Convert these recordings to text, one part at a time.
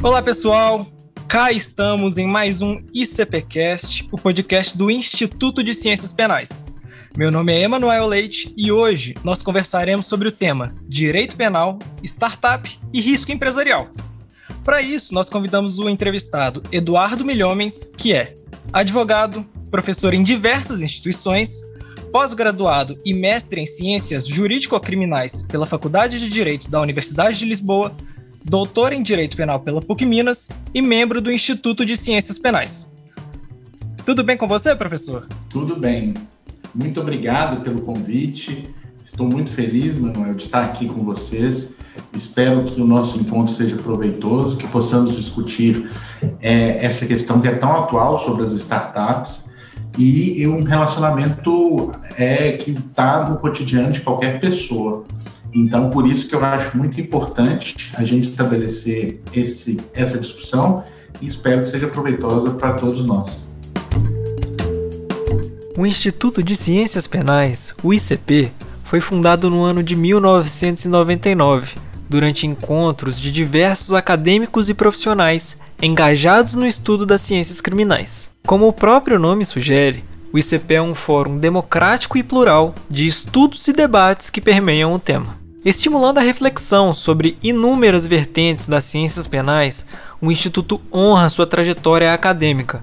Olá, pessoal. Cá estamos em mais um ICPcast, o podcast do Instituto de Ciências Penais. Meu nome é Emanuel Leite e hoje nós conversaremos sobre o tema Direito Penal, Startup e Risco Empresarial. Para isso, nós convidamos o entrevistado Eduardo Milhomens, que é advogado, professor em diversas instituições, pós-graduado e mestre em Ciências Jurídico-Criminais pela Faculdade de Direito da Universidade de Lisboa, doutor em Direito Penal pela PUC Minas e membro do Instituto de Ciências Penais. Tudo bem com você, professor? Tudo bem. Muito obrigado pelo convite. Estou muito feliz, Manuel, de estar aqui com vocês. Espero que o nosso encontro seja proveitoso, que possamos discutir é, essa questão que é tão atual sobre as startups e um relacionamento é, que está no cotidiano de qualquer pessoa. Então, por isso que eu acho muito importante a gente estabelecer esse, essa discussão e espero que seja proveitosa para todos nós. O Instituto de Ciências Penais, o ICP, foi fundado no ano de 1999, durante encontros de diversos acadêmicos e profissionais engajados no estudo das ciências criminais. Como o próprio nome sugere, o ICP é um fórum democrático e plural de estudos e debates que permeiam o tema. Estimulando a reflexão sobre inúmeras vertentes das ciências penais, o Instituto honra sua trajetória acadêmica,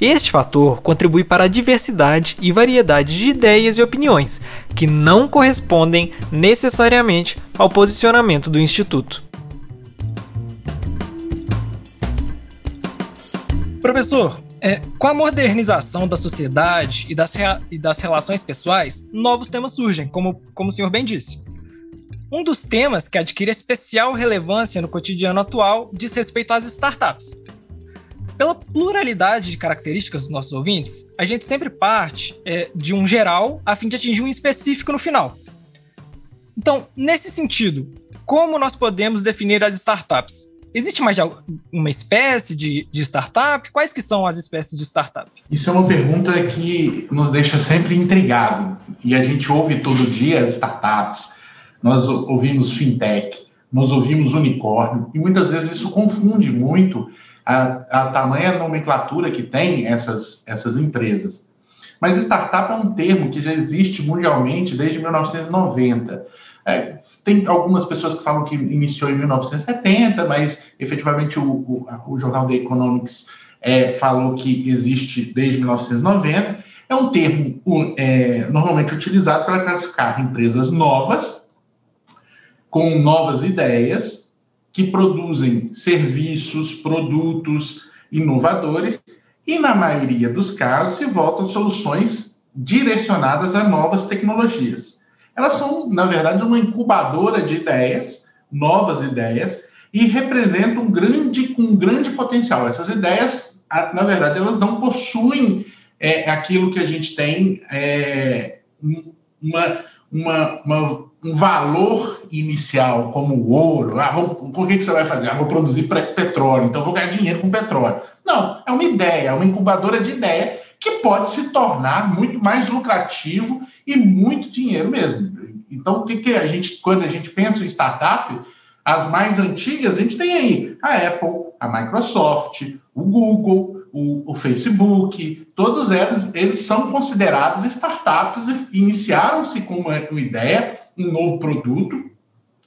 Este fator contribui para a diversidade e variedade de ideias e opiniões, que não correspondem necessariamente ao posicionamento do Instituto. Professor, é, com a modernização da sociedade e das, e das relações pessoais, novos temas surgem, como, como o senhor bem disse. Um dos temas que adquire especial relevância no cotidiano atual diz respeito às startups. Pela pluralidade de características dos nossos ouvintes, a gente sempre parte é, de um geral a fim de atingir um específico no final. Então, nesse sentido, como nós podemos definir as startups? Existe mais uma espécie de, de, startup? Quais que são as espécies de startup? Isso é uma pergunta que nos deixa sempre intrigado. E a gente ouve todo dia startups, nós ouvimos fintech, nós ouvimos unicórnio, e muitas vezes isso confunde muito a, a tamanha nomenclatura que tem essas, essas empresas. Mas startup é um termo que já existe mundialmente desde 1990. É, tem algumas pessoas que falam que iniciou em 1970, mas efetivamente o, o, o jornal The Economics é, falou que existe desde 1990. É um termo é, normalmente utilizado para classificar empresas novas, com novas ideias, que produzem serviços, produtos inovadores e, na maioria dos casos, se voltam soluções direcionadas a novas tecnologias. Elas são, na verdade, uma incubadora de ideias, novas ideias, e representam um grande, um grande potencial. Essas ideias, na verdade, elas não possuem é, aquilo que a gente tem, é, uma, uma, uma um valor inicial, como o ouro. Ah, vamos, por que, que você vai fazer? Ah, vou produzir petróleo, então vou ganhar dinheiro com petróleo. Não, é uma ideia, é uma incubadora de ideia que pode se tornar muito mais lucrativo e muito dinheiro mesmo. Então, o que, que a gente, quando a gente pensa em startup, as mais antigas, a gente tem aí a Apple, a Microsoft, o Google, o, o, Facebook, todos eles, eles são considerados startups e iniciaram-se com uma, uma ideia um novo produto,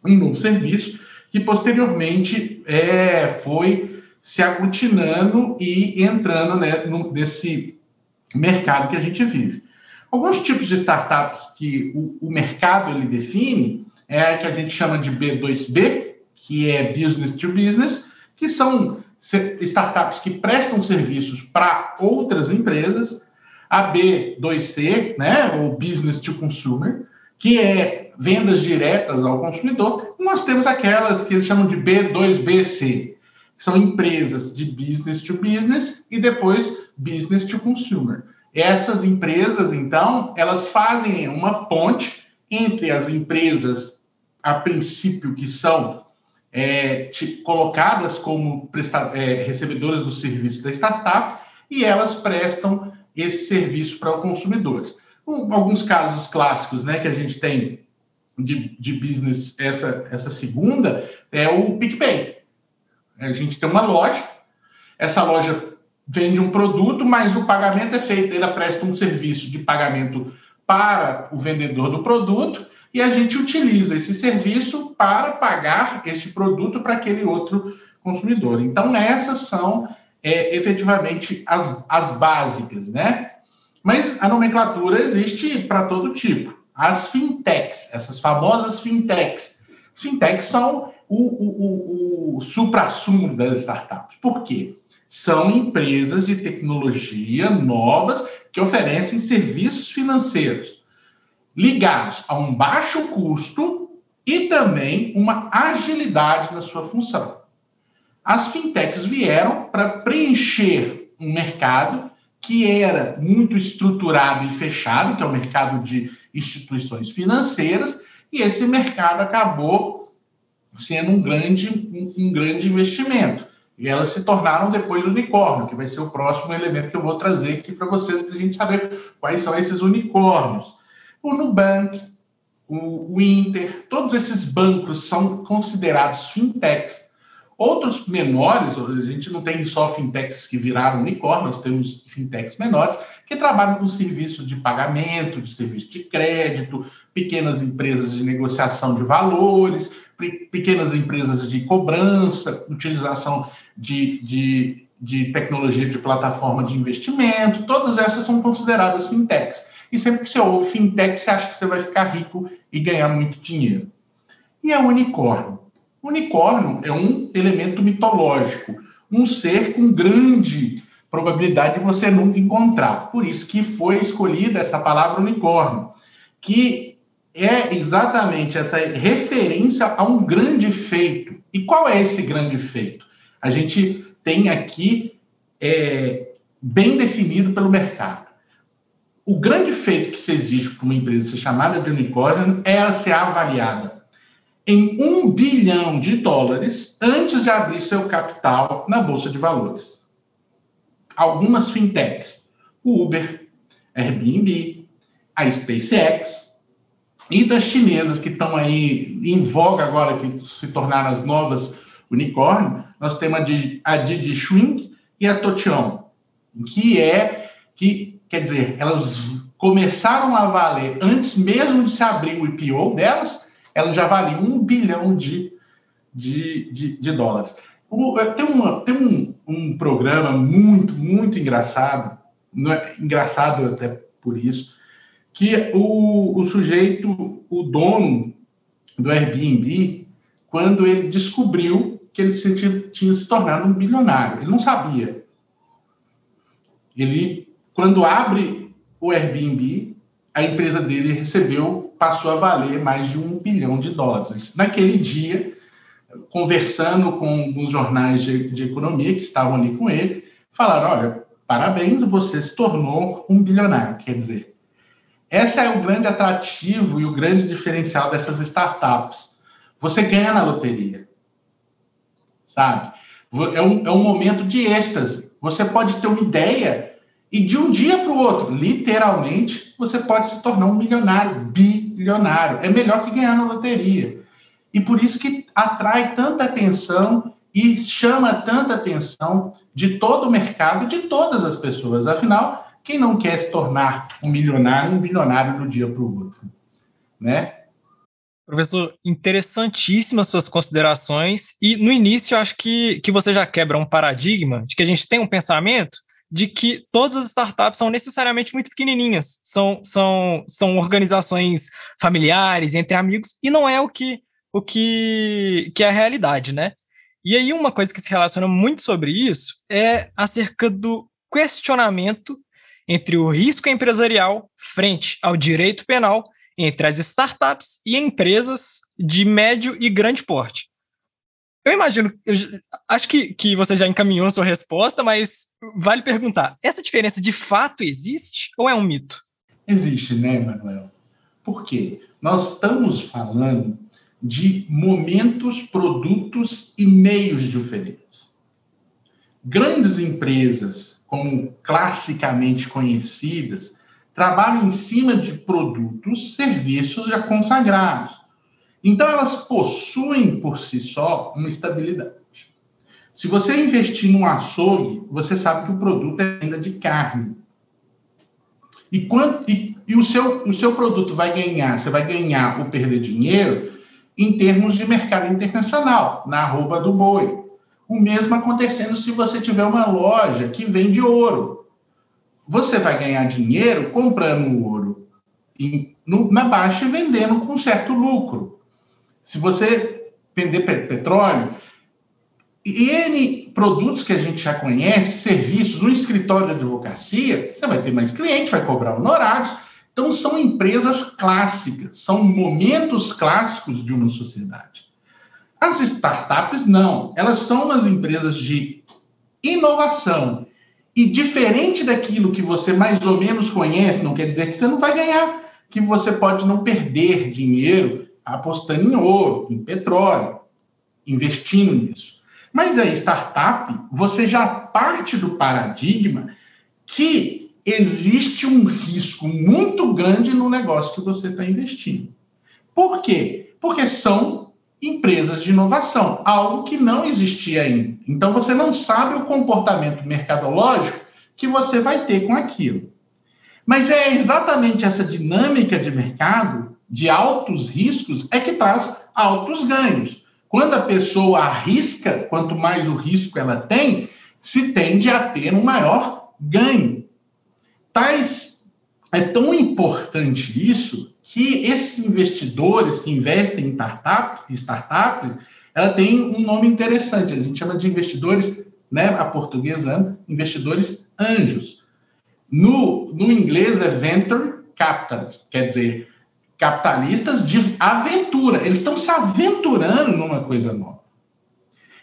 um novo serviço, que posteriormente é, foi se aglutinando e entrando né, no, nesse mercado que a gente vive. Alguns tipos de startups que o, o mercado ele define é a que a gente chama de B2B, que é business to business, que são startups que prestam serviços para outras empresas, a B2C, né, ou business to consumer, que é vendas diretas ao consumidor. Nós temos aquelas que eles chamam de B2BC, que são empresas de business to business e depois business to consumer. Essas empresas, então, elas fazem uma ponte entre as empresas, a princípio, que são é, colocadas como é, recebedoras do serviço da startup e elas prestam esse serviço para os consumidores. Um, alguns casos clássicos né, que a gente tem de, de business, essa, essa segunda, é o PicPay. A gente tem uma loja, essa loja vende um produto, mas o pagamento é feito, ela presta um serviço de pagamento para o vendedor do produto e a gente utiliza esse serviço para pagar esse produto para aquele outro consumidor. Então, essas são é, efetivamente as, as básicas, né? Mas a nomenclatura existe para todo tipo. As fintechs, essas famosas fintechs. As fintechs são o, o, o, o supra-sumo das startups. Por quê? São empresas de tecnologia novas que oferecem serviços financeiros ligados a um baixo custo e também uma agilidade na sua função. As fintechs vieram para preencher um mercado que era muito estruturado e fechado, que é o mercado de instituições financeiras, e esse mercado acabou sendo um grande, um, grande investimento. E elas se tornaram depois unicórnio, que vai ser o próximo elemento que eu vou trazer aqui para vocês, para a gente saber quais são esses unicórnios. O Nubank, o Inter, todos esses bancos são considerados fintechs. Outros menores, a gente não tem só fintechs que viraram unicórnio, nós temos fintechs menores que trabalham com serviços de pagamento, de serviço de crédito, pequenas empresas de negociação de valores, pequenas empresas de cobrança, utilização de, de, de tecnologia de plataforma de investimento, todas essas são consideradas fintechs. E sempre que você ouve fintech, você acha que você vai ficar rico e ganhar muito dinheiro. E é unicórnio. Unicórnio é um elemento mitológico, um ser com grande probabilidade de você nunca encontrar. Por isso que foi escolhida essa palavra unicórnio, que é exatamente essa referência a um grande feito. E qual é esse grande feito? A gente tem aqui é, bem definido pelo mercado o grande feito que se exige para uma empresa ser chamada de unicórnio é ela ser avaliada em um bilhão de dólares antes de abrir seu capital na Bolsa de Valores. Algumas fintechs, Uber, Airbnb, a SpaceX e das chinesas que estão aí em voga agora, que se tornaram as novas unicórnio, nós temos a Didi Swing e a Totion, que é que Quer dizer, elas começaram a valer antes mesmo de se abrir o IPO delas, elas já valiam um bilhão de, de, de, de dólares. O, tem uma, tem um, um programa muito, muito engraçado, é, engraçado até por isso, que o, o sujeito, o dono do Airbnb, quando ele descobriu que ele tinha, tinha se tornado um bilionário, ele não sabia. Ele quando abre o Airbnb, a empresa dele recebeu, passou a valer mais de um bilhão de dólares. Naquele dia, conversando com os jornais de, de economia que estavam ali com ele, falaram: olha, parabéns, você se tornou um bilionário. Quer dizer, esse é o grande atrativo e o grande diferencial dessas startups. Você ganha na loteria, sabe? É um, é um momento de êxtase. Você pode ter uma ideia e de um dia para o outro, literalmente, você pode se tornar um milionário, bilionário. É melhor que ganhar na loteria. E por isso que atrai tanta atenção e chama tanta atenção de todo o mercado, de todas as pessoas. Afinal, quem não quer se tornar um milionário, um bilionário do dia para o outro? Né? Professor, interessantíssimas suas considerações. E no início, acho que, que você já quebra um paradigma de que a gente tem um pensamento de que todas as startups são necessariamente muito pequenininhas, são, são, são organizações familiares, entre amigos, e não é o que, o que, que é a realidade, né? E aí uma coisa que se relaciona muito sobre isso é acerca do questionamento entre o risco empresarial frente ao direito penal entre as startups e empresas de médio e grande porte. Eu imagino, eu acho que, que você já encaminhou a sua resposta, mas vale perguntar: essa diferença de fato existe ou é um mito? Existe, né, Manuel? Por quê? Nós estamos falando de momentos, produtos e meios diferentes. Grandes empresas, como classicamente conhecidas, trabalham em cima de produtos, serviços já consagrados. Então, elas possuem por si só uma estabilidade. Se você investir num açougue, você sabe que o produto é venda de carne. E, quando, e, e o, seu, o seu produto vai ganhar, você vai ganhar ou perder dinheiro em termos de mercado internacional, na arroba do boi. O mesmo acontecendo se você tiver uma loja que vende ouro. Você vai ganhar dinheiro comprando ouro em, no, na baixa e vendendo com certo lucro. Se você vender petróleo, e N produtos que a gente já conhece, serviços, no escritório de advocacia, você vai ter mais cliente, vai cobrar honorários. Então, são empresas clássicas, são momentos clássicos de uma sociedade. As startups, não. Elas são umas empresas de inovação. E diferente daquilo que você mais ou menos conhece, não quer dizer que você não vai ganhar, que você pode não perder dinheiro apostando em ouro, em petróleo, investindo nisso. Mas a startup, você já parte do paradigma que existe um risco muito grande no negócio que você está investindo. Por quê? Porque são empresas de inovação, algo que não existia ainda. Então você não sabe o comportamento mercadológico que você vai ter com aquilo. Mas é exatamente essa dinâmica de mercado de altos riscos é que traz altos ganhos. Quando a pessoa arrisca, quanto mais o risco ela tem, se tende a ter um maior ganho. Tais é tão importante isso que esses investidores que investem em startups, startup, ela tem um nome interessante. A gente chama de investidores, né, a portuguesa, investidores anjos. No, no inglês é venture capitalist, quer dizer, capitalistas de aventura. Eles estão se aventurando numa coisa nova.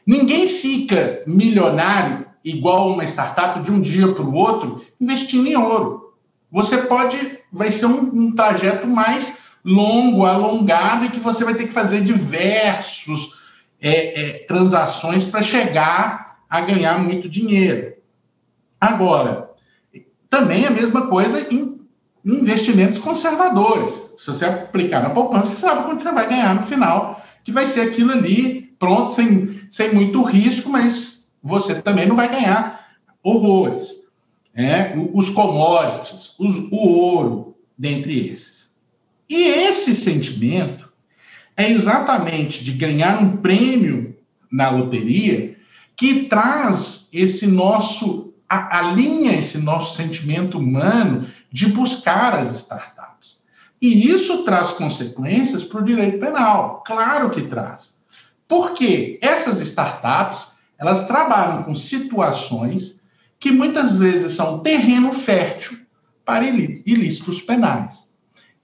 Ninguém fica milionário igual uma startup de um dia para o outro investindo em ouro. Você pode, vai ser um, um trajeto mais longo, alongado e que você vai ter que fazer diversos é, é, transações para chegar a ganhar muito dinheiro. Agora, também a mesma coisa em investimentos conservadores se você aplicar na poupança, você sabe quanto você vai ganhar no final, que vai ser aquilo ali, pronto, sem, sem muito risco, mas você também não vai ganhar horrores. É, os commodities, os, o ouro, dentre esses. E esse sentimento é exatamente de ganhar um prêmio na loteria que traz esse nosso, alinha esse nosso sentimento humano de buscar as startups. E isso traz consequências para o direito penal. Claro que traz. Porque essas startups, elas trabalham com situações que muitas vezes são terreno fértil para ilícitos penais.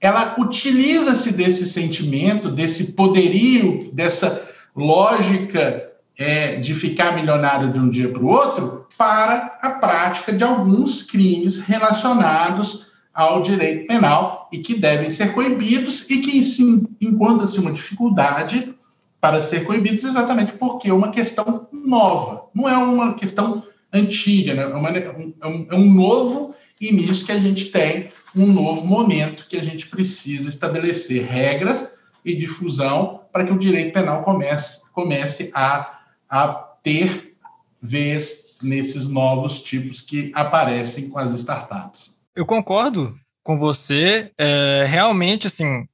Ela utiliza-se desse sentimento, desse poderio, dessa lógica é, de ficar milionário de um dia para o outro, para a prática de alguns crimes relacionados ao direito penal e que devem ser coibidos e que sim encontra-se uma dificuldade para ser coibidos exatamente porque é uma questão nova, não é uma questão antiga, né? é, uma, é, um, é um novo início que a gente tem, um novo momento que a gente precisa estabelecer regras e difusão para que o direito penal comece, comece a, a ter vez nesses novos tipos que aparecem com as startups. Eu concordo com você. É, realmente, assim,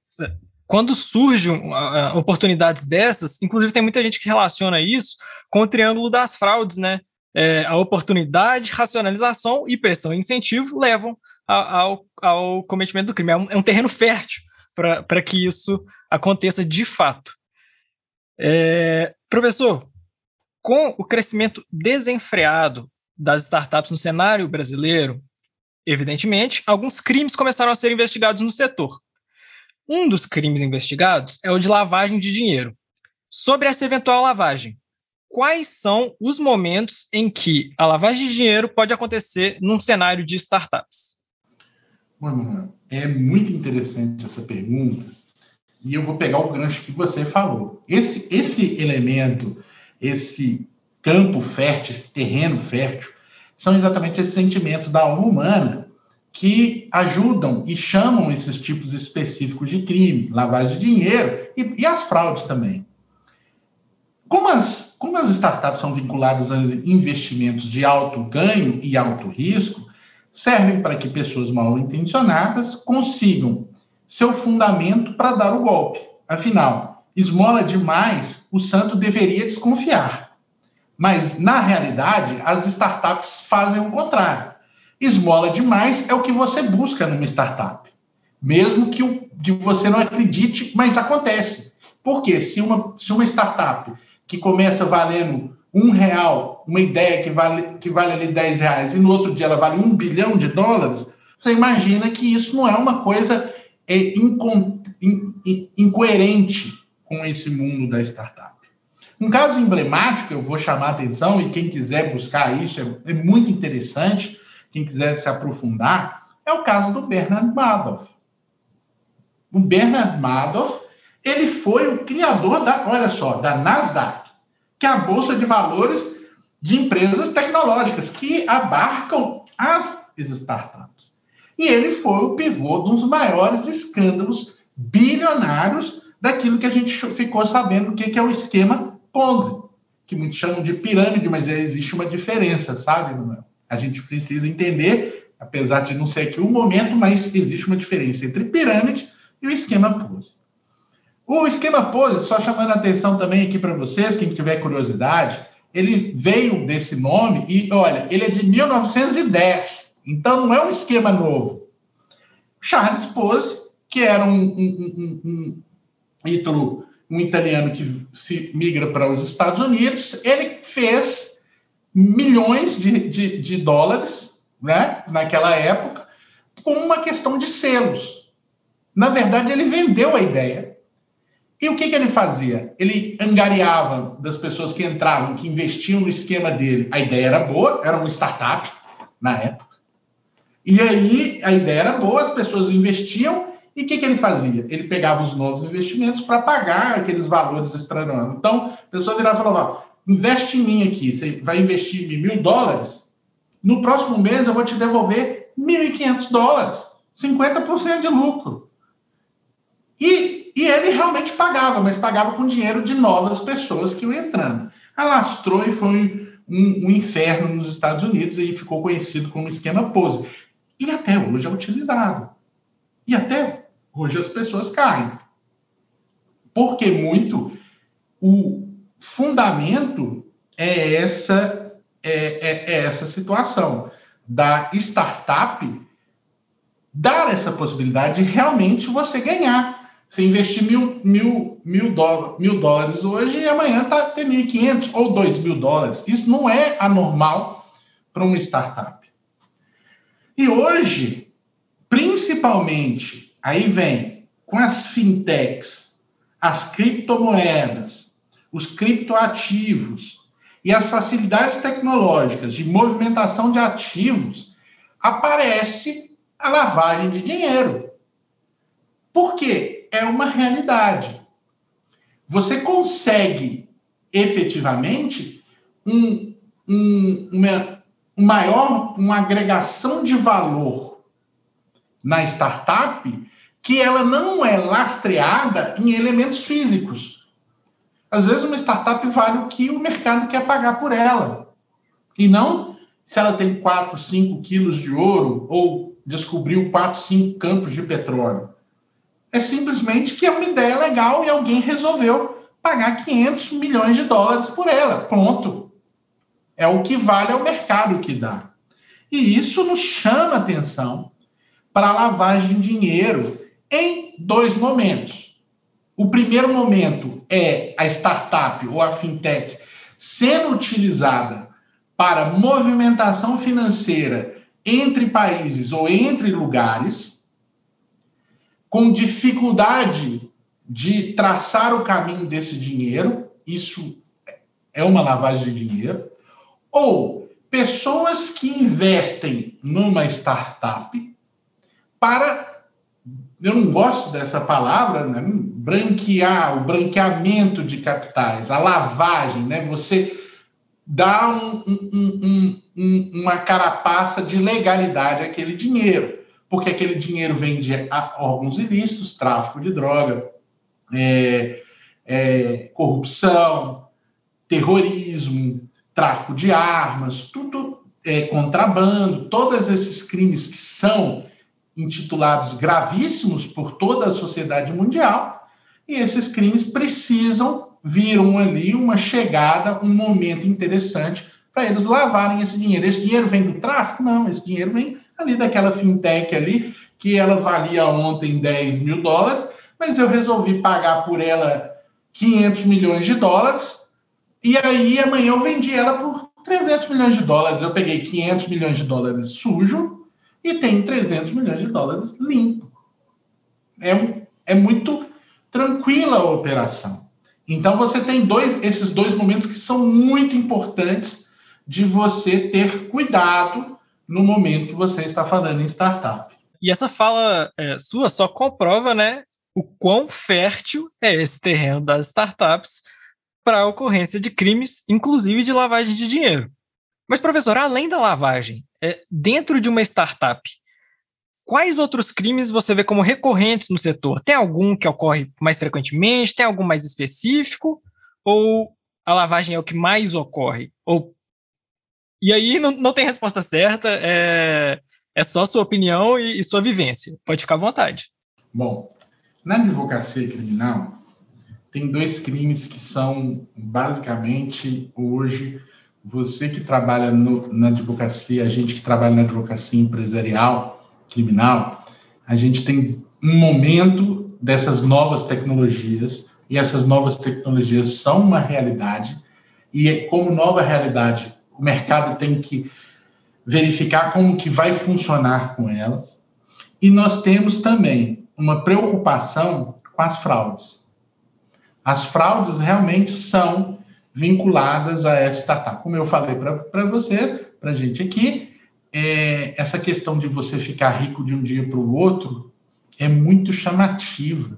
quando surgem uh, oportunidades dessas, inclusive tem muita gente que relaciona isso com o triângulo das fraudes, né? é, a oportunidade, racionalização e pressão e incentivo levam ao, ao cometimento do crime. É um, é um terreno fértil para que isso aconteça de fato. É, professor, com o crescimento desenfreado das startups no cenário brasileiro, evidentemente, alguns crimes começaram a ser investigados no setor. Um dos crimes investigados é o de lavagem de dinheiro. Sobre essa eventual lavagem, quais são os momentos em que a lavagem de dinheiro pode acontecer num cenário de startups? Mano, é muito interessante essa pergunta e eu vou pegar o gancho que você falou. Esse, esse elemento, esse campo fértil, esse terreno fértil, são exatamente esses sentimentos da alma humana que ajudam e chamam esses tipos específicos de crime, lavagem de dinheiro e, e as fraudes também. Como as, como as startups são vinculadas a investimentos de alto ganho e alto risco, servem para que pessoas mal intencionadas consigam seu fundamento para dar o golpe. Afinal, esmola demais, o santo deveria desconfiar. Mas, na realidade, as startups fazem o contrário. Esmola demais é o que você busca numa startup. Mesmo que, o, que você não acredite, mas acontece. Porque se uma, se uma startup que começa valendo um real, uma ideia que vale, que vale ali 10 reais, e no outro dia ela vale um bilhão de dólares, você imagina que isso não é uma coisa é, inco, in, in, incoerente com esse mundo da startup. Um caso emblemático, eu vou chamar a atenção, e quem quiser buscar isso é, é muito interessante, quem quiser se aprofundar, é o caso do Bernard Madoff. O Bernard Madoff ele foi o criador da, olha só, da Nasdaq, que é a bolsa de valores de empresas tecnológicas que abarcam as startups. E ele foi o pivô de um dos maiores escândalos bilionários daquilo que a gente ficou sabendo o que é o esquema Ponzi, que muitos chamam de pirâmide, mas existe uma diferença, sabe, Manuel? A gente precisa entender, apesar de não ser aqui o momento, mas existe uma diferença entre pirâmide e o esquema Ponzi. O esquema Pose, só chamando a atenção também aqui para vocês, quem tiver curiosidade, ele veio desse nome e, olha, ele é de 1910, então não é um esquema novo. Charles Pose, que era um, um, um, um, um italiano que se migra para os Estados Unidos, ele fez milhões de, de, de dólares né, naquela época com uma questão de selos. Na verdade, ele vendeu a ideia e o que, que ele fazia? Ele angariava das pessoas que entravam, que investiam no esquema dele. A ideia era boa, era uma startup na época. E aí a ideia era boa, as pessoas investiam. E o que, que ele fazia? Ele pegava os novos investimentos para pagar aqueles valores extraordinários. Então, a pessoa virava e falava: investe em mim aqui, você vai investir mil dólares. No próximo mês eu vou te devolver 1.500 dólares, 50% de lucro. E e ele realmente pagava, mas pagava com dinheiro de novas pessoas que iam entrando. Alastrou e foi um, um inferno nos Estados Unidos e ficou conhecido como esquema Pose. E até hoje é utilizado. E até hoje as pessoas caem. Porque muito o fundamento é essa, é, é, é essa situação da startup dar essa possibilidade de realmente você ganhar você investir mil, mil, mil, dólar, mil dólares hoje e amanhã tá, tem 1.500 ou 2 mil dólares. Isso não é anormal para uma startup. E hoje, principalmente, aí vem com as fintechs, as criptomoedas, os criptoativos e as facilidades tecnológicas de movimentação de ativos, aparece a lavagem de dinheiro. Por quê? é uma realidade. Você consegue efetivamente um, um, uma, um maior, uma agregação de valor na startup que ela não é lastreada em elementos físicos. Às vezes uma startup vale o que o mercado quer pagar por ela. E não se ela tem 4, 5 quilos de ouro ou descobriu 4, 5 campos de petróleo. É simplesmente que é uma ideia legal e alguém resolveu pagar 500 milhões de dólares por ela. Ponto. É o que vale ao mercado que dá. E isso nos chama atenção para a lavagem de dinheiro em dois momentos. O primeiro momento é a startup ou a fintech sendo utilizada para movimentação financeira entre países ou entre lugares, com dificuldade de traçar o caminho desse dinheiro, isso é uma lavagem de dinheiro, ou pessoas que investem numa startup para, eu não gosto dessa palavra, né? branquear, o branqueamento de capitais, a lavagem, né? você dá um, um, um, uma carapaça de legalidade àquele dinheiro, porque aquele dinheiro vem de órgãos ilícitos, tráfico de droga, é, é, corrupção, terrorismo, tráfico de armas, tudo é contrabando, todos esses crimes que são intitulados gravíssimos por toda a sociedade mundial, e esses crimes precisam viram ali uma chegada, um momento interessante para eles lavarem esse dinheiro. Esse dinheiro vem do tráfico? Não, esse dinheiro vem ali daquela fintech ali, que ela valia ontem 10 mil dólares, mas eu resolvi pagar por ela 500 milhões de dólares, e aí amanhã eu vendi ela por 300 milhões de dólares. Eu peguei 500 milhões de dólares sujo e tem 300 milhões de dólares limpo. É, é muito tranquila a operação. Então você tem dois, esses dois momentos que são muito importantes de você ter cuidado no momento que você está falando em startup. E essa fala é, sua só comprova, né, o quão fértil é esse terreno das startups para a ocorrência de crimes, inclusive de lavagem de dinheiro. Mas, professor, além da lavagem, é, dentro de uma startup, quais outros crimes você vê como recorrentes no setor? Tem algum que ocorre mais frequentemente? Tem algum mais específico? Ou a lavagem é o que mais ocorre? Ou e aí não, não tem resposta certa, é, é só sua opinião e, e sua vivência. Pode ficar à vontade. Bom, na advocacia criminal, tem dois crimes que são basicamente hoje você que trabalha no, na advocacia, a gente que trabalha na advocacia empresarial, criminal, a gente tem um momento dessas novas tecnologias e essas novas tecnologias são uma realidade e como nova realidade, o mercado tem que verificar como que vai funcionar com elas. E nós temos também uma preocupação com as fraudes. As fraudes realmente são vinculadas a essa startup. Como eu falei para você, para a gente aqui, é, essa questão de você ficar rico de um dia para o outro é muito chamativa.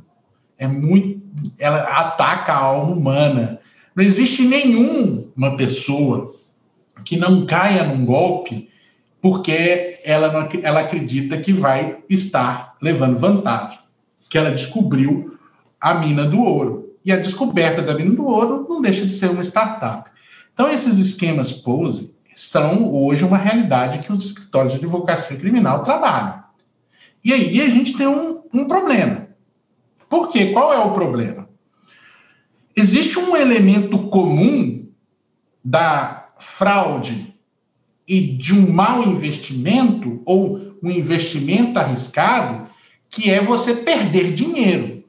É muito, ela ataca a alma humana. Não existe nenhuma pessoa que não caia num golpe porque ela, não, ela acredita que vai estar levando vantagem, que ela descobriu a mina do ouro. E a descoberta da mina do ouro não deixa de ser uma startup. Então, esses esquemas pose são hoje uma realidade que os escritórios de advocacia criminal trabalham. E aí a gente tem um, um problema. Por quê? Qual é o problema? Existe um elemento comum da fraude e de um mau investimento ou um investimento arriscado, que é você perder dinheiro.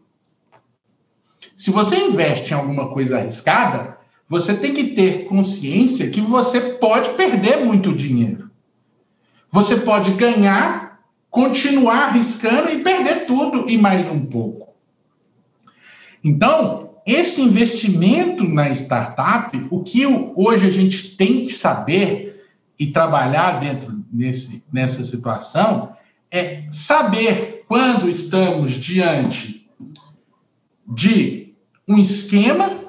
Se você investe em alguma coisa arriscada, você tem que ter consciência que você pode perder muito dinheiro. Você pode ganhar, continuar arriscando e perder tudo e mais um pouco. Então, esse investimento na startup, o que hoje a gente tem que saber e trabalhar dentro nessa situação é saber quando estamos diante de um esquema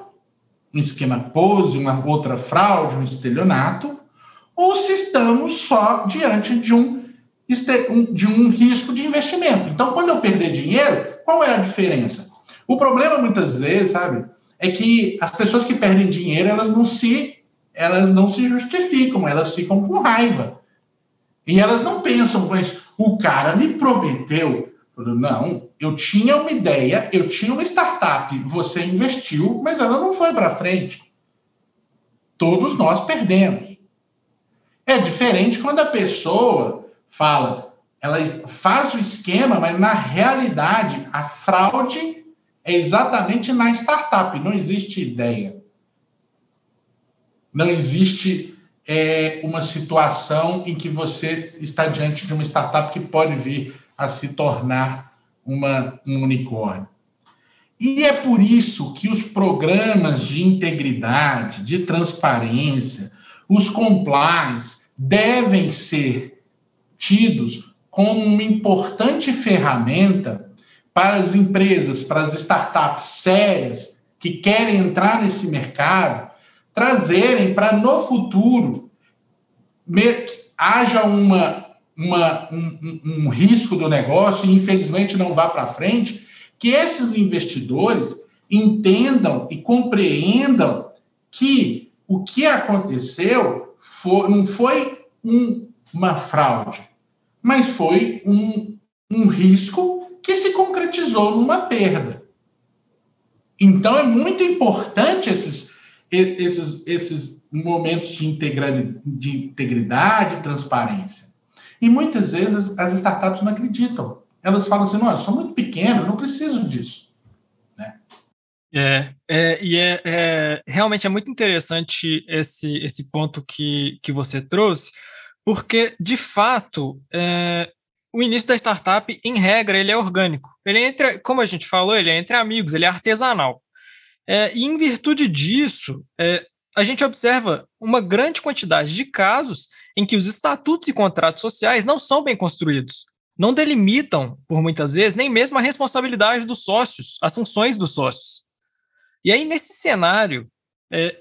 um esquema pose, uma outra fraude, um estelionato, ou se estamos só diante de um, de um risco de investimento. Então, quando eu perder dinheiro, qual é a diferença? O problema, muitas vezes, sabe, é que as pessoas que perdem dinheiro, elas não se, elas não se justificam, elas ficam com raiva. E elas não pensam, mas o cara me prometeu não, eu tinha uma ideia, eu tinha uma startup, você investiu, mas ela não foi para frente. Todos nós perdemos. É diferente quando a pessoa fala, ela faz o esquema, mas na realidade a fraude é exatamente na startup, não existe ideia. Não existe é, uma situação em que você está diante de uma startup que pode vir a se tornar uma, um unicórnio. E é por isso que os programas de integridade, de transparência, os compliance devem ser tidos como uma importante ferramenta para as empresas, para as startups sérias que querem entrar nesse mercado, trazerem para no futuro haja uma, uma um, um, risco do negócio e infelizmente não vá para frente, que esses investidores entendam e compreendam que o que aconteceu foi, não foi um, uma fraude, mas foi um, um risco que se concretizou numa perda. Então, é muito importante esses, esses, esses momentos de, integridade, de integridade transparência. E muitas vezes as startups não acreditam. Elas falam assim: não, eu sou muito pequeno, não preciso disso. Né? É, é, e é, é, realmente é muito interessante esse, esse ponto que, que você trouxe, porque, de fato, é, o início da startup, em regra, ele é orgânico. Ele é entre, como a gente falou, ele é entre amigos, ele é artesanal. É, e em virtude disso, é, a gente observa uma grande quantidade de casos em que os estatutos e contratos sociais não são bem construídos, não delimitam, por muitas vezes, nem mesmo a responsabilidade dos sócios, as funções dos sócios. E aí, nesse cenário, é,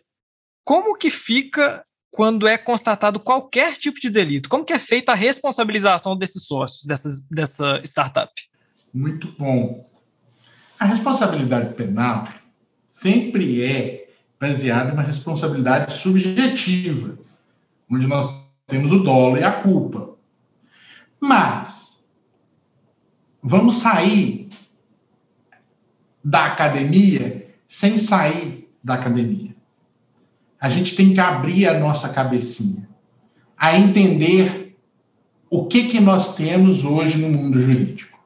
como que fica quando é constatado qualquer tipo de delito? Como que é feita a responsabilização desses sócios, dessas, dessa startup? Muito bom. A responsabilidade penal sempre é baseada em uma responsabilidade subjetiva, onde nós temos o dolo e a culpa. Mas vamos sair da academia sem sair da academia. A gente tem que abrir a nossa cabecinha a entender o que, que nós temos hoje no mundo jurídico.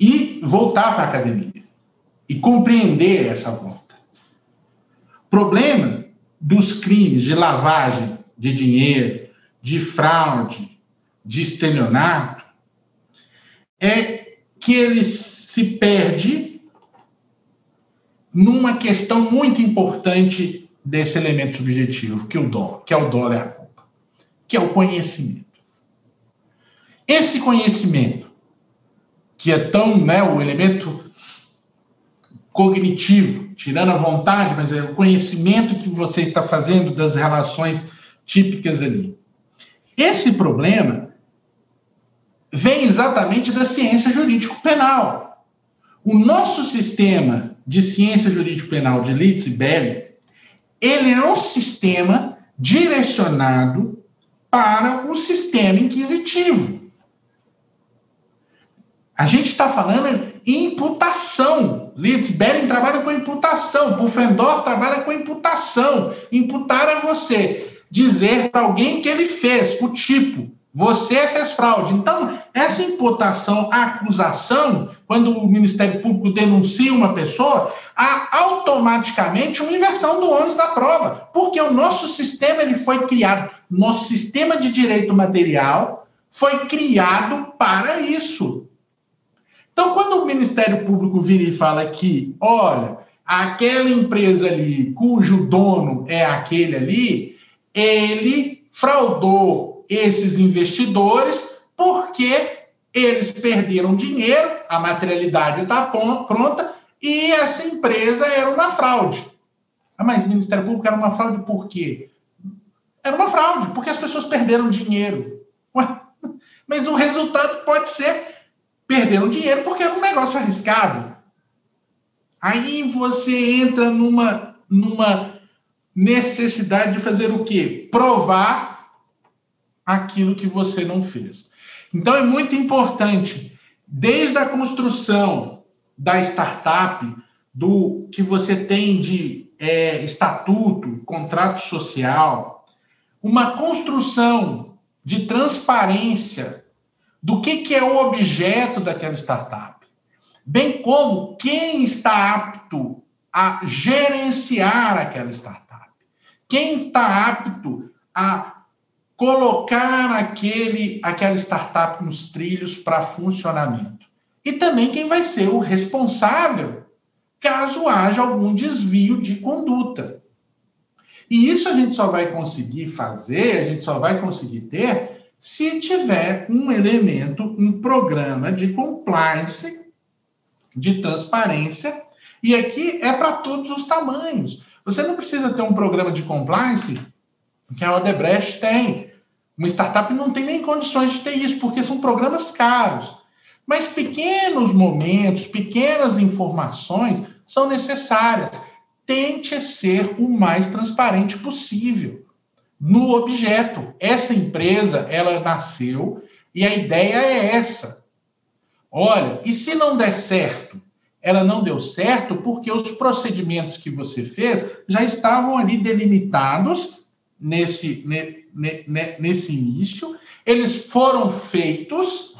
E voltar para a academia e compreender essa volta. Problema dos crimes de lavagem de dinheiro, de fraude, de estelionato, é que ele se perde numa questão muito importante desse elemento subjetivo, que, é o dó, que é o dó é a culpa, que é o conhecimento. Esse conhecimento, que é tão, né, o elemento cognitivo, tirando a vontade, mas é o conhecimento que você está fazendo das relações típicas ali. Esse problema vem exatamente da ciência jurídico-penal. O nosso sistema de ciência jurídico-penal de Litz e Belli, ele é um sistema direcionado para o sistema inquisitivo. A gente está falando imputação. Belling trabalha com imputação. Pufendorf trabalha com imputação. Imputar é você dizer para alguém que ele fez, o tipo. Você fez fraude. Então, essa imputação, a acusação, quando o Ministério Público denuncia uma pessoa, há automaticamente uma inversão do ônus da prova, porque o nosso sistema ele foi criado, nosso sistema de direito material foi criado para isso. Então, quando o Ministério Público vira e fala que, olha, aquela empresa ali, cujo dono é aquele ali, ele fraudou esses investidores porque eles perderam dinheiro, a materialidade está pronta e essa empresa era uma fraude. Ah, mas o Ministério Público era uma fraude por quê? Era uma fraude, porque as pessoas perderam dinheiro. Ué, mas o resultado pode ser perderam dinheiro porque era um negócio arriscado. Aí você entra numa, numa necessidade de fazer o quê? Provar aquilo que você não fez. Então é muito importante, desde a construção da startup, do que você tem de é, estatuto, contrato social, uma construção de transparência do que, que é o objeto daquela startup, bem como quem está apto a gerenciar aquela startup, quem está apto a colocar aquele, aquela startup nos trilhos para funcionamento. E também quem vai ser o responsável caso haja algum desvio de conduta. E isso a gente só vai conseguir fazer, a gente só vai conseguir ter se tiver um elemento, um programa de compliance, de transparência, e aqui é para todos os tamanhos. Você não precisa ter um programa de compliance que a Odebrecht tem. Uma startup não tem nem condições de ter isso, porque são programas caros. Mas pequenos momentos, pequenas informações são necessárias. Tente ser o mais transparente possível no objeto. Essa empresa, ela nasceu e a ideia é essa. Olha, e se não der certo? Ela não deu certo porque os procedimentos que você fez já estavam ali delimitados nesse, nesse início, eles foram feitos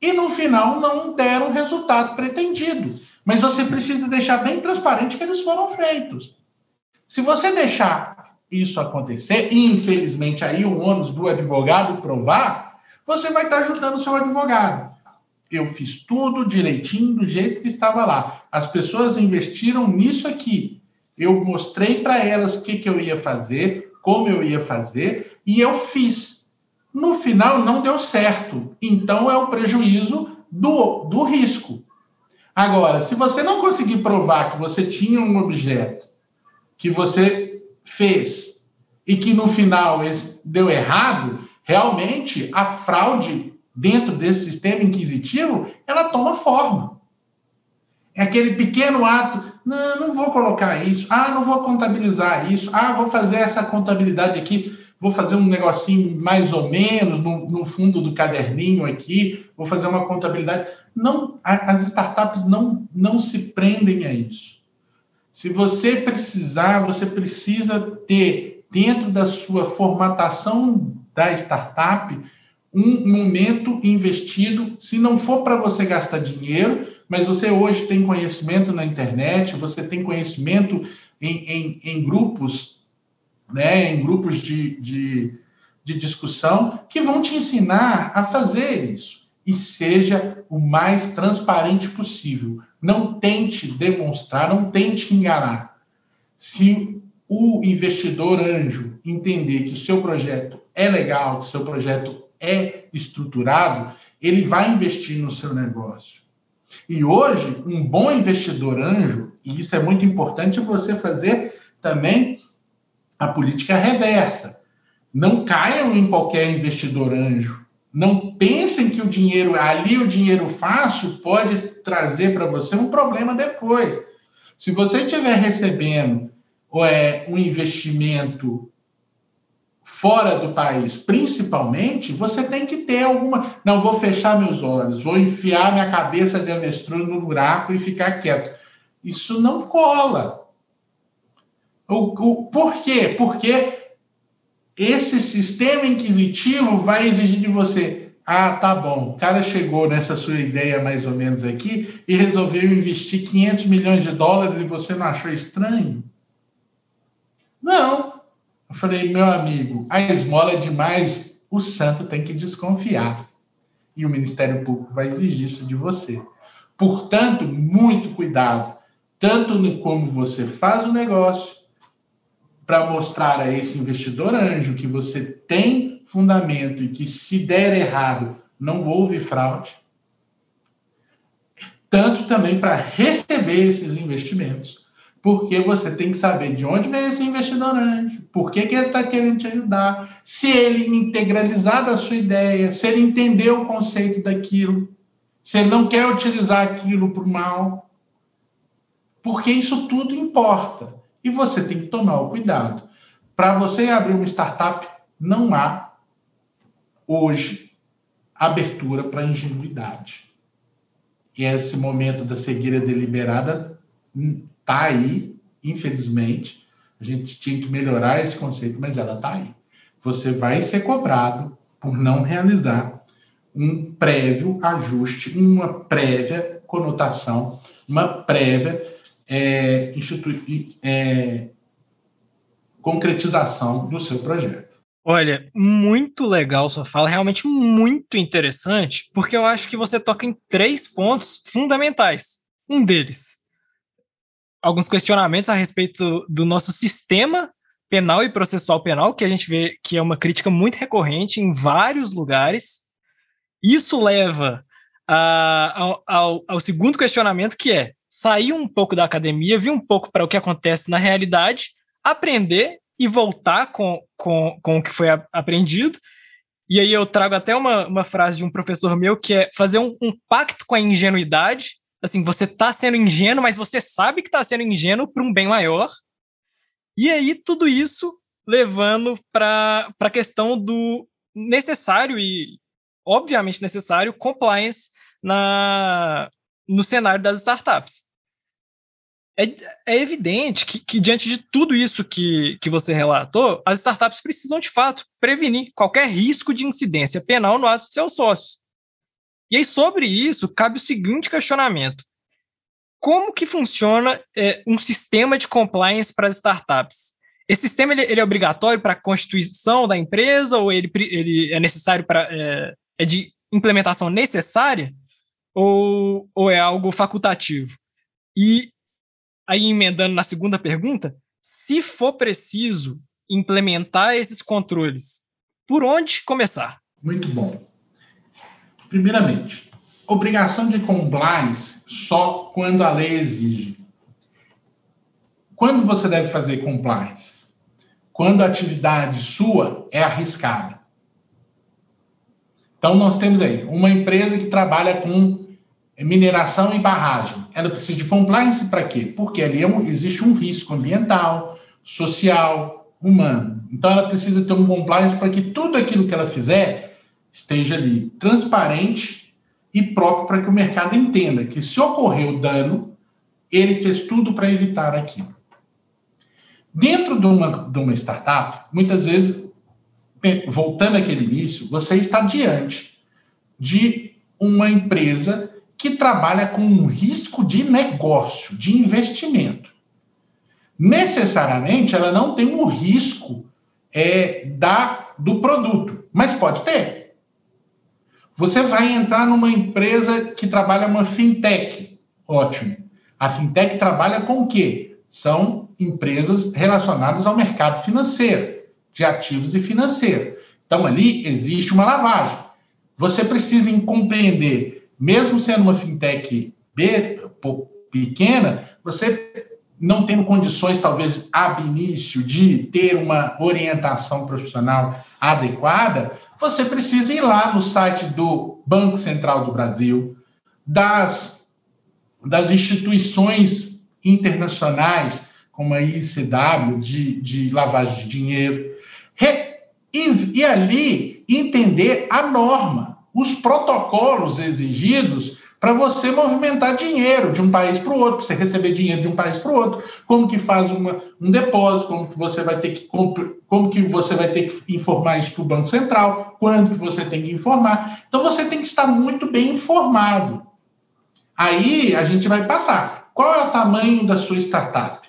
e no final não deram o resultado pretendido. Mas você precisa deixar bem transparente que eles foram feitos. Se você deixar isso acontecer, e infelizmente aí o ônus do advogado provar, você vai estar ajudando o seu advogado. Eu fiz tudo direitinho do jeito que estava lá. As pessoas investiram nisso aqui. Eu mostrei para elas o que, que eu ia fazer, como eu ia fazer, e eu fiz. No final, não deu certo. Então, é o prejuízo do, do risco. Agora, se você não conseguir provar que você tinha um objeto que você fez e que no final deu errado, realmente a fraude dentro desse sistema inquisitivo ela toma forma. É aquele pequeno ato, não, não vou colocar isso, ah, não vou contabilizar isso, ah, vou fazer essa contabilidade aqui vou fazer um negocinho mais ou menos no, no fundo do caderninho aqui, vou fazer uma contabilidade. Não, as startups não, não se prendem a isso. Se você precisar, você precisa ter dentro da sua formatação da startup um momento investido, se não for para você gastar dinheiro, mas você hoje tem conhecimento na internet, você tem conhecimento em, em, em grupos né, em grupos de, de, de discussão, que vão te ensinar a fazer isso. E seja o mais transparente possível. Não tente demonstrar, não tente enganar. Se o investidor anjo entender que o seu projeto é legal, que o seu projeto é estruturado, ele vai investir no seu negócio. E hoje, um bom investidor anjo, e isso é muito importante você fazer também a política reversa. Não caiam em qualquer investidor anjo. Não pensem que o dinheiro, ali o dinheiro fácil, pode trazer para você um problema depois. Se você estiver recebendo é, um investimento fora do país, principalmente, você tem que ter alguma. Não, vou fechar meus olhos, vou enfiar minha cabeça de avestruz no buraco e ficar quieto. Isso não cola. O, o, por quê? Porque esse sistema inquisitivo vai exigir de você. Ah, tá bom. O cara chegou nessa sua ideia mais ou menos aqui e resolveu investir 500 milhões de dólares e você não achou estranho? Não. Eu falei, meu amigo, a esmola é demais, o santo tem que desconfiar. E o Ministério Público vai exigir isso de você. Portanto, muito cuidado, tanto no como você faz o negócio, para mostrar a esse investidor anjo que você tem fundamento e que se der errado não houve fraude, tanto também para receber esses investimentos, porque você tem que saber de onde vem esse investidor anjo, por que, que ele está querendo te ajudar, se ele integralizar da sua ideia, se ele entendeu o conceito daquilo, se ele não quer utilizar aquilo para o mal, porque isso tudo importa. E você tem que tomar o cuidado. Para você abrir uma startup, não há hoje abertura para ingenuidade. E esse momento da cegueira deliberada está aí, infelizmente. A gente tinha que melhorar esse conceito, mas ela está aí. você vai ser cobrado por não realizar um prévio ajuste, uma prévia conotação, uma prévia é, é, concretização do seu projeto. Olha, muito legal sua fala, realmente muito interessante, porque eu acho que você toca em três pontos fundamentais. Um deles, alguns questionamentos a respeito do nosso sistema penal e processual penal, que a gente vê que é uma crítica muito recorrente em vários lugares. Isso leva a, ao, ao, ao segundo questionamento, que é sair um pouco da academia, vir um pouco para o que acontece na realidade, aprender e voltar com, com, com o que foi aprendido. E aí eu trago até uma, uma frase de um professor meu que é fazer um, um pacto com a ingenuidade. Assim, você está sendo ingênuo, mas você sabe que está sendo ingênuo para um bem maior. E aí, tudo isso levando para a questão do necessário e, obviamente, necessário compliance na, no cenário das startups. É, é evidente que, que, diante de tudo isso que, que você relatou, as startups precisam, de fato, prevenir qualquer risco de incidência penal no ato de seus sócios. E aí, sobre isso, cabe o seguinte questionamento como que funciona é, um sistema de compliance para as startups? Esse sistema ele, ele é obrigatório para a constituição da empresa ou ele, ele é necessário para é, é, de implementação necessária ou, ou é algo facultativo? E aí emendando na segunda pergunta, se for preciso implementar esses controles, por onde começar? Muito bom. Primeiramente, obrigação de compliance só quando a lei exige. Quando você deve fazer compliance? Quando a atividade sua é arriscada. Então, nós temos aí uma empresa que trabalha com mineração e barragem. Ela precisa de compliance para quê? Porque ali é um, existe um risco ambiental, social, humano. Então, ela precisa ter um compliance para que tudo aquilo que ela fizer esteja ali transparente e próprio para que o mercado entenda que se ocorreu dano, ele fez tudo para evitar aquilo. Dentro de uma, de uma startup, muitas vezes, voltando àquele início, você está diante de uma empresa que trabalha com um risco de negócio, de investimento. Necessariamente, ela não tem o risco é, da, do produto, mas pode ter. Você vai entrar numa empresa que trabalha uma fintech. Ótimo. A fintech trabalha com o quê? São empresas relacionadas ao mercado financeiro, de ativos e financeiro. Então, ali existe uma lavagem. Você precisa compreender, mesmo sendo uma fintech pequena, você não tendo condições, talvez, ab início, de ter uma orientação profissional adequada, você precisa ir lá no site do Banco Central do Brasil, das, das instituições internacionais, como a ICW, de, de lavagem de dinheiro, e, e ali entender a norma, os protocolos exigidos para você movimentar dinheiro de um país para o outro, você receber dinheiro de um país para o outro, como que faz uma, um depósito, como que você vai ter que como que você vai ter que informar isso para o Banco Central, quando que você tem que informar. Então você tem que estar muito bem informado. Aí a gente vai passar. Qual é o tamanho da sua startup?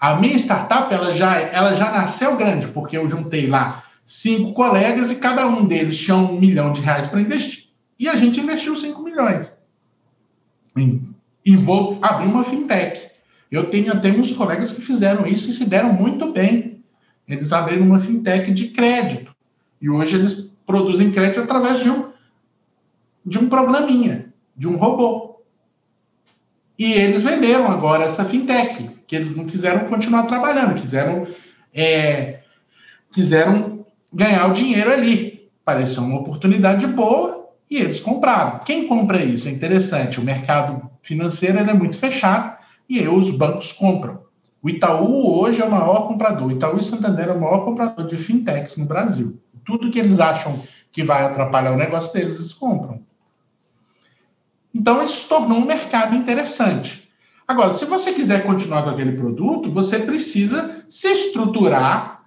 A minha startup ela já, ela já nasceu grande, porque eu juntei lá cinco colegas e cada um deles tinha um milhão de reais para investir. E a gente investiu cinco milhões e vou abrir uma fintech. Eu tenho até uns colegas que fizeram isso e se deram muito bem. Eles abriram uma fintech de crédito. E hoje eles produzem crédito através de um, de um programinha, de um robô. E eles venderam agora essa fintech, que eles não quiseram continuar trabalhando, quiseram, é, quiseram ganhar o dinheiro ali. Pareceu uma oportunidade boa e eles compraram. Quem compra isso? É interessante. O mercado financeiro é muito fechado e aí os bancos compram. O Itaú hoje é o maior comprador. O Itaú e Santander é o maior comprador de fintechs no Brasil. Tudo que eles acham que vai atrapalhar o negócio deles, eles compram. Então, isso tornou um mercado interessante. Agora, se você quiser continuar com aquele produto, você precisa se estruturar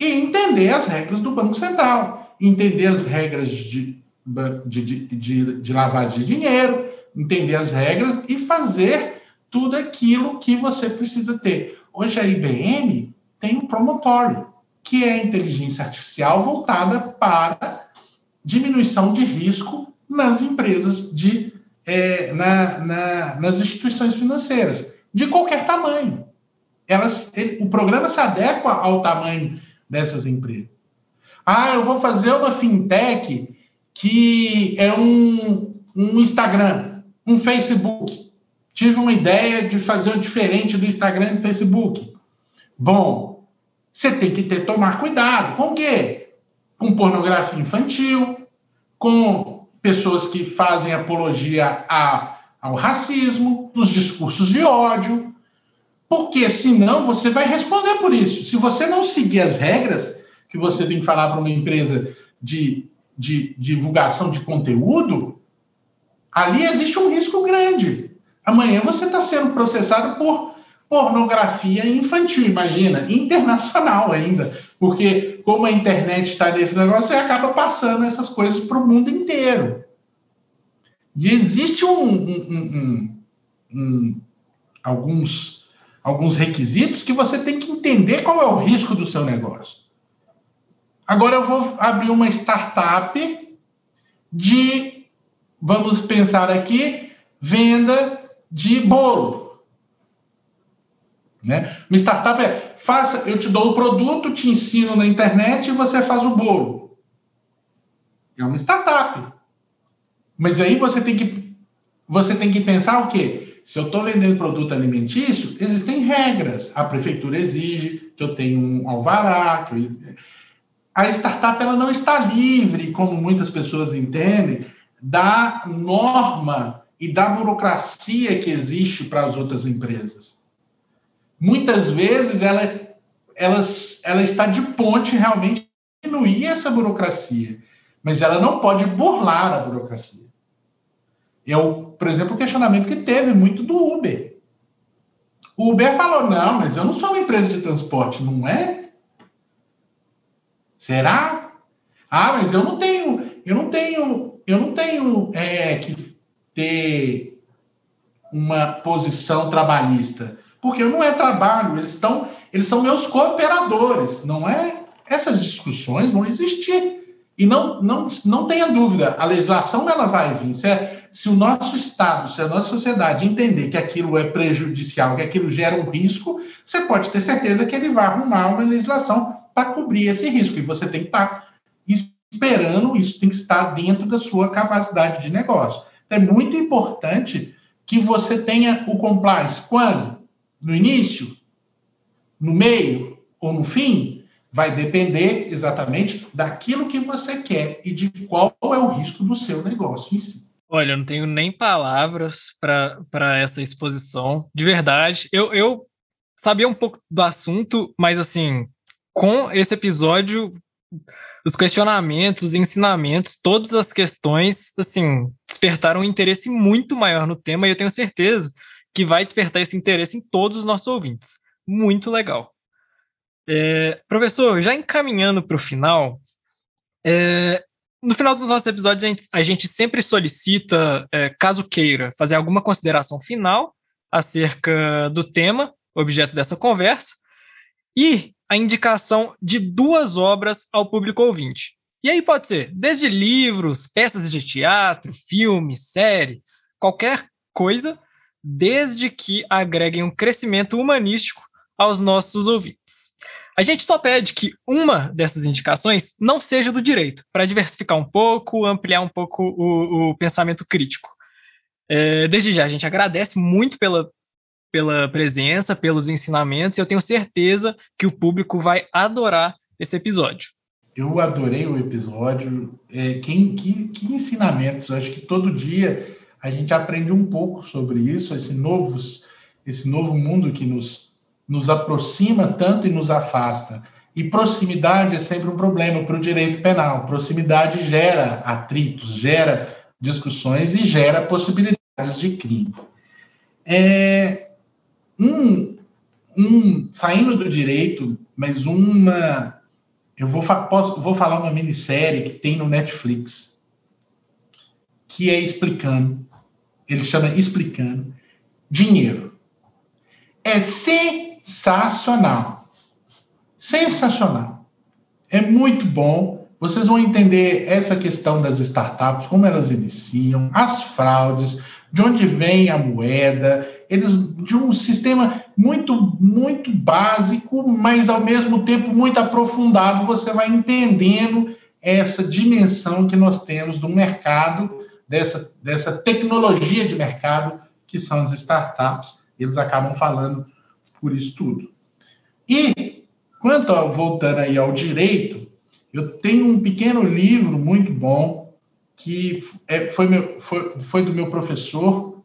e entender as regras do Banco Central, entender as regras de, de, de, de, de dinheiro, entender as regras e fazer tudo aquilo que você precisa ter. Hoje a IBM tem um promotório, que é inteligência artificial voltada para diminuição de risco nas empresas de é, na, na, nas instituições financeiras, de qualquer tamanho. Elas, ele, o programa se adequa ao tamanho dessas empresas. Ah, eu vou fazer uma fintech que é um, um Instagram, um Facebook. Tive uma ideia de fazer o diferente do Instagram e do Facebook. Bom, você tem que ter tomar cuidado. Com o quê? Com pornografia infantil, com pessoas que fazem apologia a, ao racismo, dos discursos de ódio, porque senão você vai responder por isso. Se você não seguir as regras que você tem que falar para uma empresa de, de, de divulgação de conteúdo, ali existe um risco grande. Amanhã você está sendo processado por pornografia infantil, imagina, internacional ainda, porque como a internet está nesse negócio, você acaba passando essas coisas para o mundo inteiro. E existe um, um, um, alguns, alguns requisitos que você tem que entender qual é o risco do seu negócio. Agora eu vou abrir uma startup de, vamos pensar aqui, venda de bolo. Né? Uma startup é, faça, eu te dou o produto, te ensino na internet e você faz o bolo. É uma startup. Mas aí você tem que, você tem que pensar o quê? Se eu estou vendendo produto alimentício, existem regras. A prefeitura exige que eu tenha um alvará. Eu... A startup ela não está livre, como muitas pessoas entendem, da norma e da burocracia que existe para as outras empresas muitas vezes ela, ela, ela está de ponte realmente diminuir essa burocracia, mas ela não pode burlar a burocracia. É, o, por exemplo, o questionamento que teve muito do Uber. O Uber falou: não, mas eu não sou uma empresa de transporte, não é? Será? Ah, mas eu não tenho, eu não tenho, eu não tenho é, que ter uma posição trabalhista porque não é trabalho, eles estão, eles são meus cooperadores, não é? Essas discussões vão existir. E não, não, não tenha dúvida, a legislação ela vai vir. É, se o nosso Estado, se a nossa sociedade entender que aquilo é prejudicial, que aquilo gera um risco, você pode ter certeza que ele vai arrumar uma legislação para cobrir esse risco. E você tem que estar esperando, isso tem que estar dentro da sua capacidade de negócio. É muito importante que você tenha o compliance. Quando? no início, no meio ou no fim, vai depender exatamente daquilo que você quer e de qual é o risco do seu negócio em si. Olha, eu não tenho nem palavras para essa exposição. De verdade, eu, eu sabia um pouco do assunto, mas assim, com esse episódio, os questionamentos, os ensinamentos, todas as questões, assim, despertaram um interesse muito maior no tema e eu tenho certeza que vai despertar esse interesse em todos os nossos ouvintes. Muito legal. É, professor, já encaminhando para o final, é, no final dos nossos episódios, a gente, a gente sempre solicita, é, caso queira, fazer alguma consideração final acerca do tema, objeto dessa conversa, e a indicação de duas obras ao público ouvinte. E aí pode ser desde livros, peças de teatro, filme, série, qualquer coisa desde que agreguem um crescimento humanístico aos nossos ouvintes. A gente só pede que uma dessas indicações não seja do direito, para diversificar um pouco, ampliar um pouco o, o pensamento crítico. É, desde já, a gente agradece muito pela, pela presença, pelos ensinamentos, e eu tenho certeza que o público vai adorar esse episódio. Eu adorei o episódio. É, que, que, que ensinamentos! Acho que todo dia a gente aprende um pouco sobre isso, esse novo, esse novo mundo que nos, nos aproxima tanto e nos afasta. E proximidade é sempre um problema para o direito penal. Proximidade gera atritos, gera discussões e gera possibilidades de crime. É, um, um, saindo do direito, mas uma, eu vou, posso, vou falar uma minissérie que tem no Netflix, que é explicando, ele chama Explicando Dinheiro. É sensacional. Sensacional. É muito bom. Vocês vão entender essa questão das startups, como elas iniciam, as fraudes, de onde vem a moeda, eles de um sistema muito muito básico, mas ao mesmo tempo muito aprofundado, você vai entendendo essa dimensão que nós temos do mercado, dessa, dessa tecnologia de mercado que são as startups. Eles acabam falando por isso tudo. E quanto ao, voltando aí ao direito, eu tenho um pequeno livro muito bom que é, foi, meu, foi, foi do meu professor,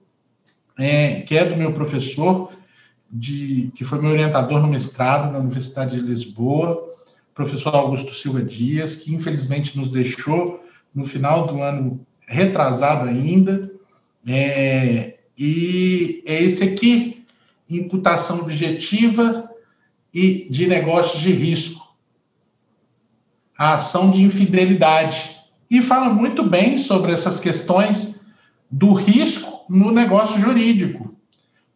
é, que é do meu professor, de, que foi meu orientador no mestrado na Universidade de Lisboa, professor Augusto Silva Dias, que infelizmente nos deixou no final do ano retrasado ainda. É, e é esse aqui, imputação objetiva e de negócios de risco. A ação de infidelidade. E fala muito bem sobre essas questões do risco no negócio jurídico.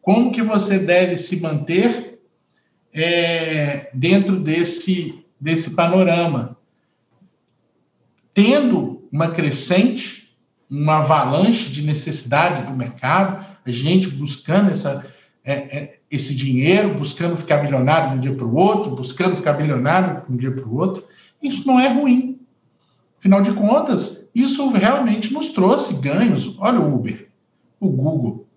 Como que você deve se manter é, dentro desse, desse panorama? Tendo uma crescente, uma avalanche de necessidade do mercado, a gente buscando essa, é, é, esse dinheiro, buscando ficar milionário de um dia para o outro, buscando ficar bilionário de um dia para o outro, isso não é ruim. Afinal de contas, isso realmente nos trouxe ganhos. Olha o Uber, o Google,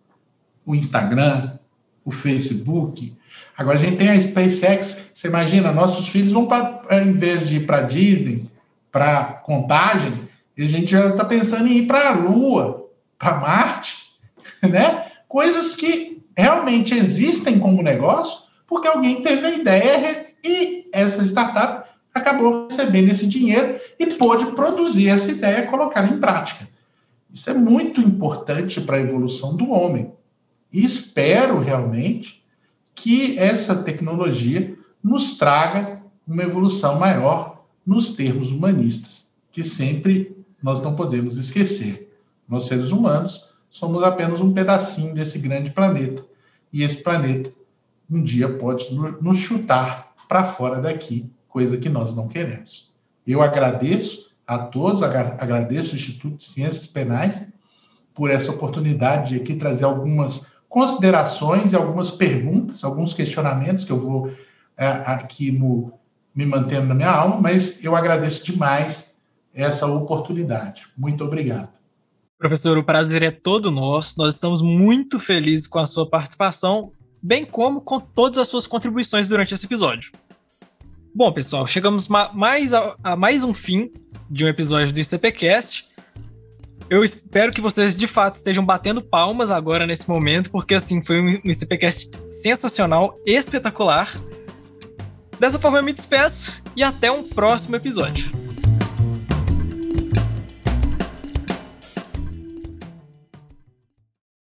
o Instagram, o Facebook. Agora a gente tem a SpaceX. Você imagina, nossos filhos vão para, em vez de ir para Disney, para Contagem, a gente já está pensando em ir para a Lua, para Marte, né? Coisas que realmente existem como negócio, porque alguém teve a ideia e essa startup acabou recebendo esse dinheiro e pôde produzir essa ideia e colocar em prática. Isso é muito importante para a evolução do homem. E espero realmente que essa tecnologia nos traga uma evolução maior nos termos humanistas, que sempre nós não podemos esquecer. Nós, seres humanos, somos apenas um pedacinho desse grande planeta. E esse planeta, um dia, pode nos chutar para fora daqui, coisa que nós não queremos. Eu agradeço a todos, agradeço o Instituto de Ciências Penais por essa oportunidade de aqui trazer algumas considerações e algumas perguntas, alguns questionamentos que eu vou é, aqui no, me mantendo na minha alma, mas eu agradeço demais essa oportunidade. Muito obrigado. Professor, o prazer é todo nosso. Nós estamos muito felizes com a sua participação, bem como com todas as suas contribuições durante esse episódio. Bom, pessoal, chegamos mais a, a mais um fim de um episódio do ICPcast. Eu espero que vocês de fato estejam batendo palmas agora nesse momento, porque assim foi um ICPcast sensacional, espetacular. Dessa forma eu me despeço e até um próximo episódio.